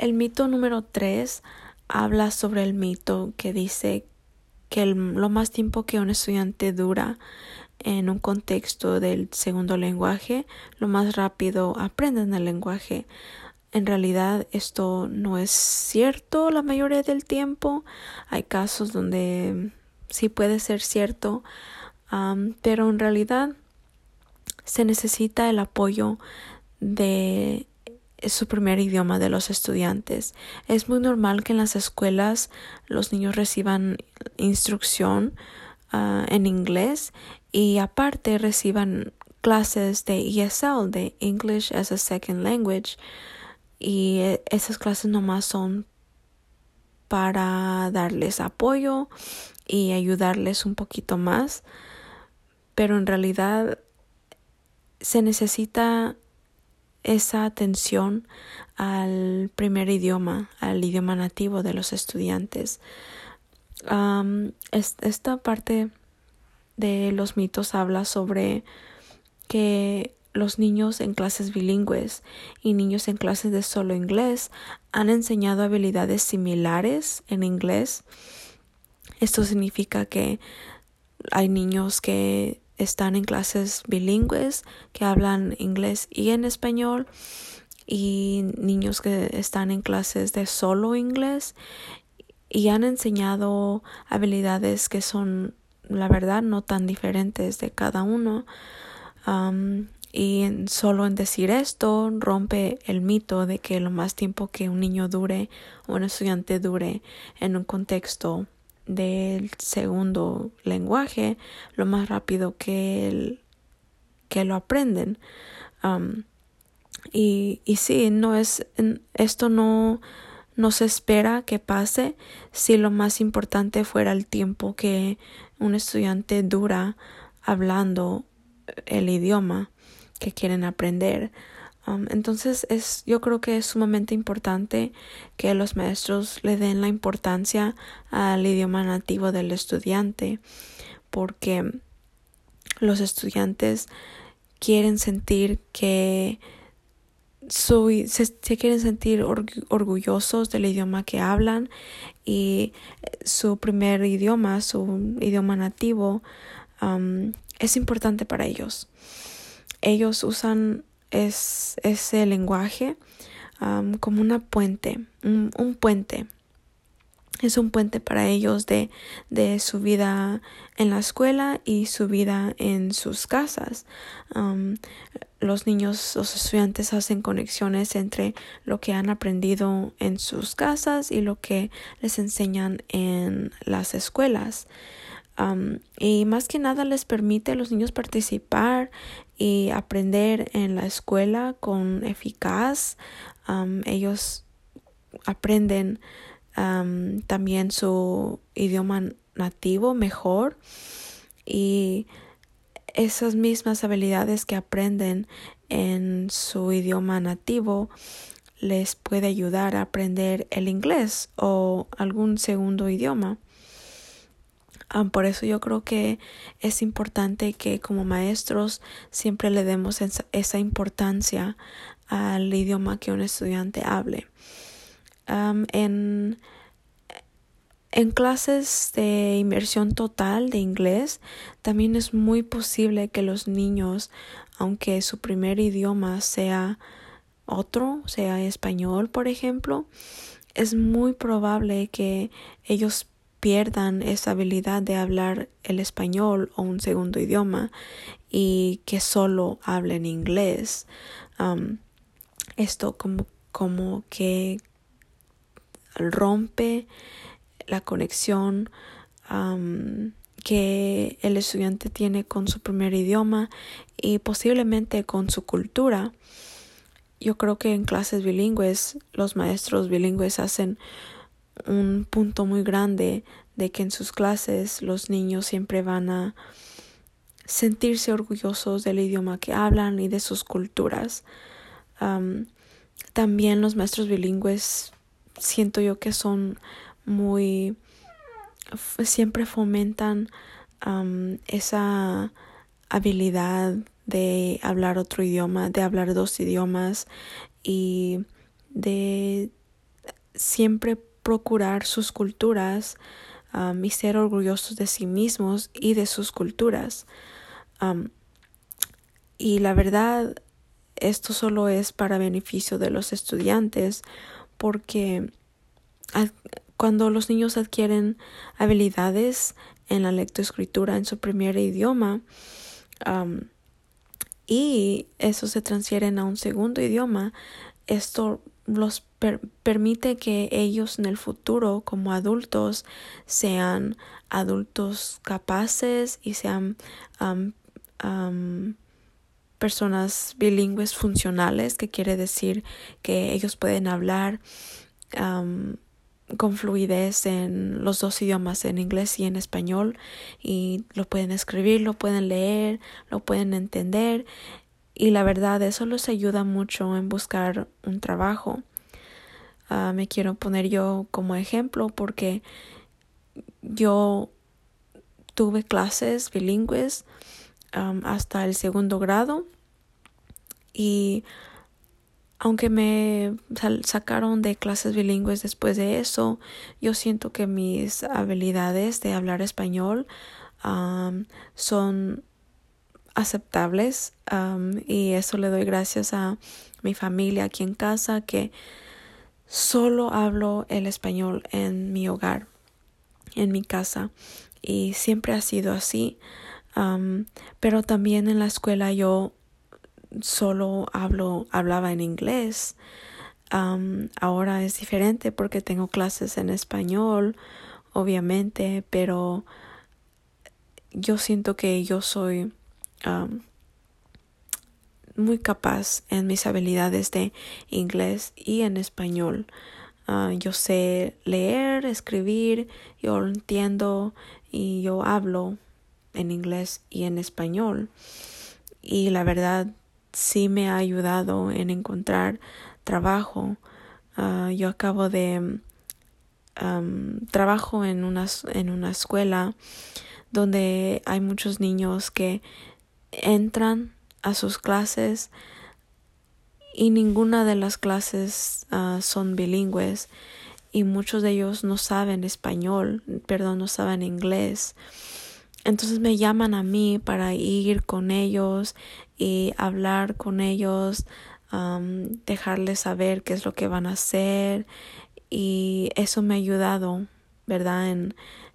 el mito número tres habla sobre el mito que dice que lo más tiempo que un estudiante dura en un contexto del segundo lenguaje, lo más rápido aprenden el lenguaje. En realidad esto no es cierto la mayoría del tiempo. Hay casos donde sí puede ser cierto, pero en realidad se necesita el apoyo de su primer idioma de los estudiantes. Es muy normal que en las escuelas los niños reciban instrucción ah, en inglés y aparte reciban clases de ESL, de English as a Second Language, y eh, esas clases nomás son para darles apoyo y ayudarles un poquito más, pero en realidad se necesita esa atención al primer idioma, al idioma nativo de los estudiantes. esta parte de los mitos habla sobre que los niños en clases bilingües y niños en clases de solo inglés han enseñado habilidades similares en inglés. Esto significa que hay niños que están en clases bilingües que hablan inglés y en español y niños que están en clases de solo inglés y han enseñado habilidades que son la verdad no tan diferentes de cada uno. Y solo en decir esto rompe el mito de que lo más tiempo que un niño dure o un estudiante dure en un contexto del segundo lenguaje lo más rápido que, que lo aprenden. y, y sí, no es, esto no, no se espera que pase si lo más importante fuera el tiempo que un estudiante dura hablando el idioma que quieren aprender. Entonces es, yo creo que es sumamente importante que los maestros le den la importancia al idioma nativo del estudiante porque los estudiantes quieren sentir que su, se, quieren sentir orgullosos del idioma que hablan y su primer idioma, su idioma nativo, es importante para ellos. Ellos usan es ese lenguaje como una puente, un, puente. Es un puente para ellos de, de, su vida en la escuela y su vida en sus casas. los niños, los estudiantes hacen conexiones entre lo que han aprendido en sus casas y lo que les enseñan en las escuelas y más que nada les permite a los niños participar y aprender en la escuela con eficaz. ellos aprenden también su idioma nativo mejor y esas mismas habilidades que aprenden en su idioma nativo les puede ayudar a aprender el inglés o algún segundo idioma por eso yo creo que es importante que como maestros siempre le demos esa, importancia al idioma que un estudiante hable. en, en clases de inmersión total de inglés, también es muy posible que los niños, aunque su primer idioma sea otro, sea español, por ejemplo, es muy probable que ellos pierdan esa habilidad de hablar el español o un segundo idioma y que solo hablen inglés. esto como, como que rompe la conexión que el estudiante tiene con su primer idioma y posiblemente con su cultura. Yo creo que en clases bilingües los maestros bilingües hacen un punto muy grande de que en sus clases los niños siempre van a sentirse orgullosos del idioma que hablan y de sus culturas. también los maestros bilingües siento yo que son muy siempre fomentan esa habilidad de hablar otro idioma, de hablar dos idiomas y de siempre procurar sus culturas y ser orgullosos de sí mismos y de sus culturas. Y la verdad, esto solo es para beneficio de los estudiantes porque cuando los niños adquieren habilidades en la lectoescritura en su primer idioma y eso se transfieren a un segundo idioma, esto los permite que ellos en el futuro como adultos sean adultos capaces y sean personas bilingües funcionales, que quiere decir que ellos pueden hablar con fluidez en los dos idiomas, en inglés y en español, y lo pueden escribir, lo pueden leer, lo pueden entender, y la verdad eso les ayuda mucho en buscar un trabajo. Ah, me quiero poner yo como ejemplo porque yo tuve clases bilingües hasta el segundo grado y aunque me sacaron de clases bilingües después de eso, yo siento que mis habilidades de hablar español son aceptables y eso le doy gracias a mi familia aquí en casa que solo hablo el español en mi hogar, en mi casa y siempre ha sido así. pero también en la escuela yo solo hablo, hablaba en inglés. ahora es diferente porque tengo clases en español, obviamente, pero yo siento que yo soy muy capaz en mis habilidades de inglés y en español. Ah, yo sé leer, escribir, yo entiendo y yo hablo en inglés y en español. Y la verdad sí me ha ayudado en encontrar trabajo. Ah, yo acabo de trabajo en una, en una escuela donde hay muchos niños que entran a sus clases y ninguna de las clases ah, son bilingües y muchos de ellos no saben español, perdón, no saben inglés. Entonces me llaman a mí para ir con ellos y hablar con ellos, dejarles saber qué es lo que van a hacer y eso me ha ayudado, ¿verdad? En,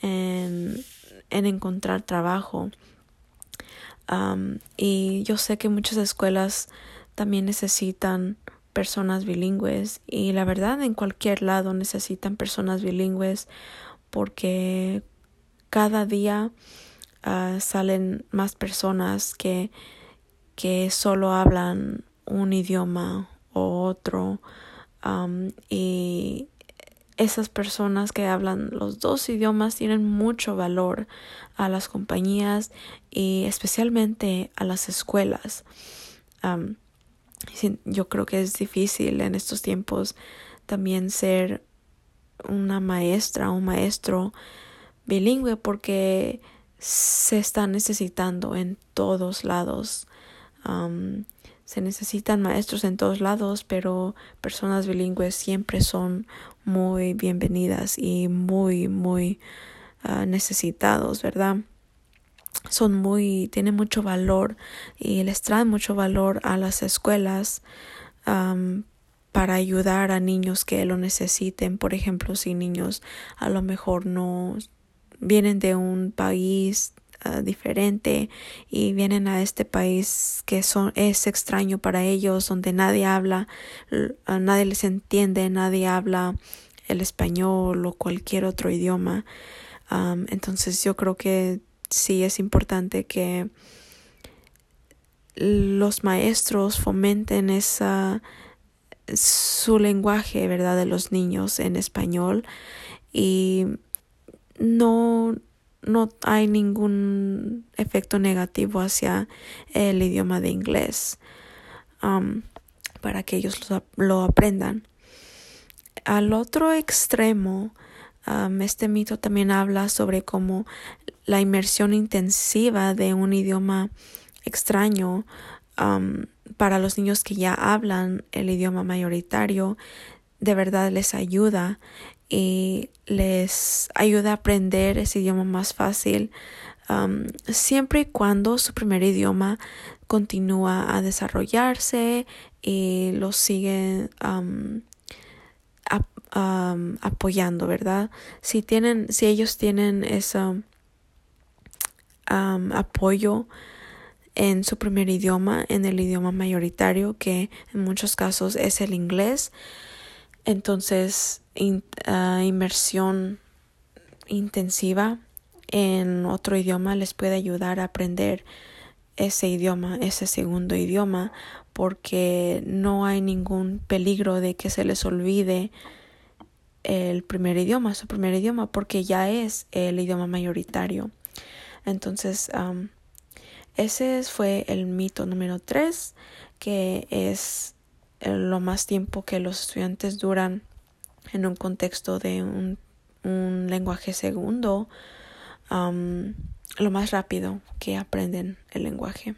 en, en encontrar trabajo. Y yo sé que muchas escuelas también necesitan personas bilingües y la verdad en cualquier lado necesitan personas bilingües porque cada día Ah, salen más personas que, que solo hablan un idioma o otro. Y esas personas que hablan los dos idiomas tienen mucho valor a las compañías y especialmente a las escuelas. yo creo que es difícil en estos tiempos también ser una maestra o un maestro bilingüe porque se está necesitando en todos lados. Se necesitan maestros en todos lados, pero personas bilingües siempre son muy bienvenidas y muy, muy ah, necesitados, ¿verdad? Son muy, tienen mucho valor y les traen mucho valor a las escuelas para ayudar a niños que lo necesiten. Por ejemplo, si niños a lo mejor no vienen de un país ah, diferente y vienen a este país que son, es extraño para ellos, donde nadie habla, nadie les entiende, nadie habla el español o cualquier otro idioma. entonces yo creo que sí es importante que los maestros fomenten esa su lenguaje, ¿verdad? de los niños en español y no, no hay ningún efecto negativo hacia el idioma de inglés um, para que ellos lo, aprendan. Al otro extremo, um, este mito también habla sobre cómo la inmersión intensiva de un idioma extraño um, para los niños que ya hablan el idioma mayoritario de verdad les ayuda y les ayuda a aprender ese idioma más fácil um, siempre y cuando su primer idioma continúa a desarrollarse y lo sigue um, um, apoyando, ¿verdad? Si tienen, si ellos tienen ese apoyo en su primer idioma, en el idioma mayoritario, que en muchos casos es el inglés, entonces ah, inmersión intensiva en otro idioma les puede ayudar a aprender ese idioma, ese segundo idioma, porque no hay ningún peligro de que se les olvide el primer idioma, su primer idioma, porque ya es el idioma mayoritario. Entonces, ese fue el mito número tres, que es lo más tiempo que los estudiantes duran en un contexto de un, un lenguaje segundo, lo más rápido que aprenden el lenguaje.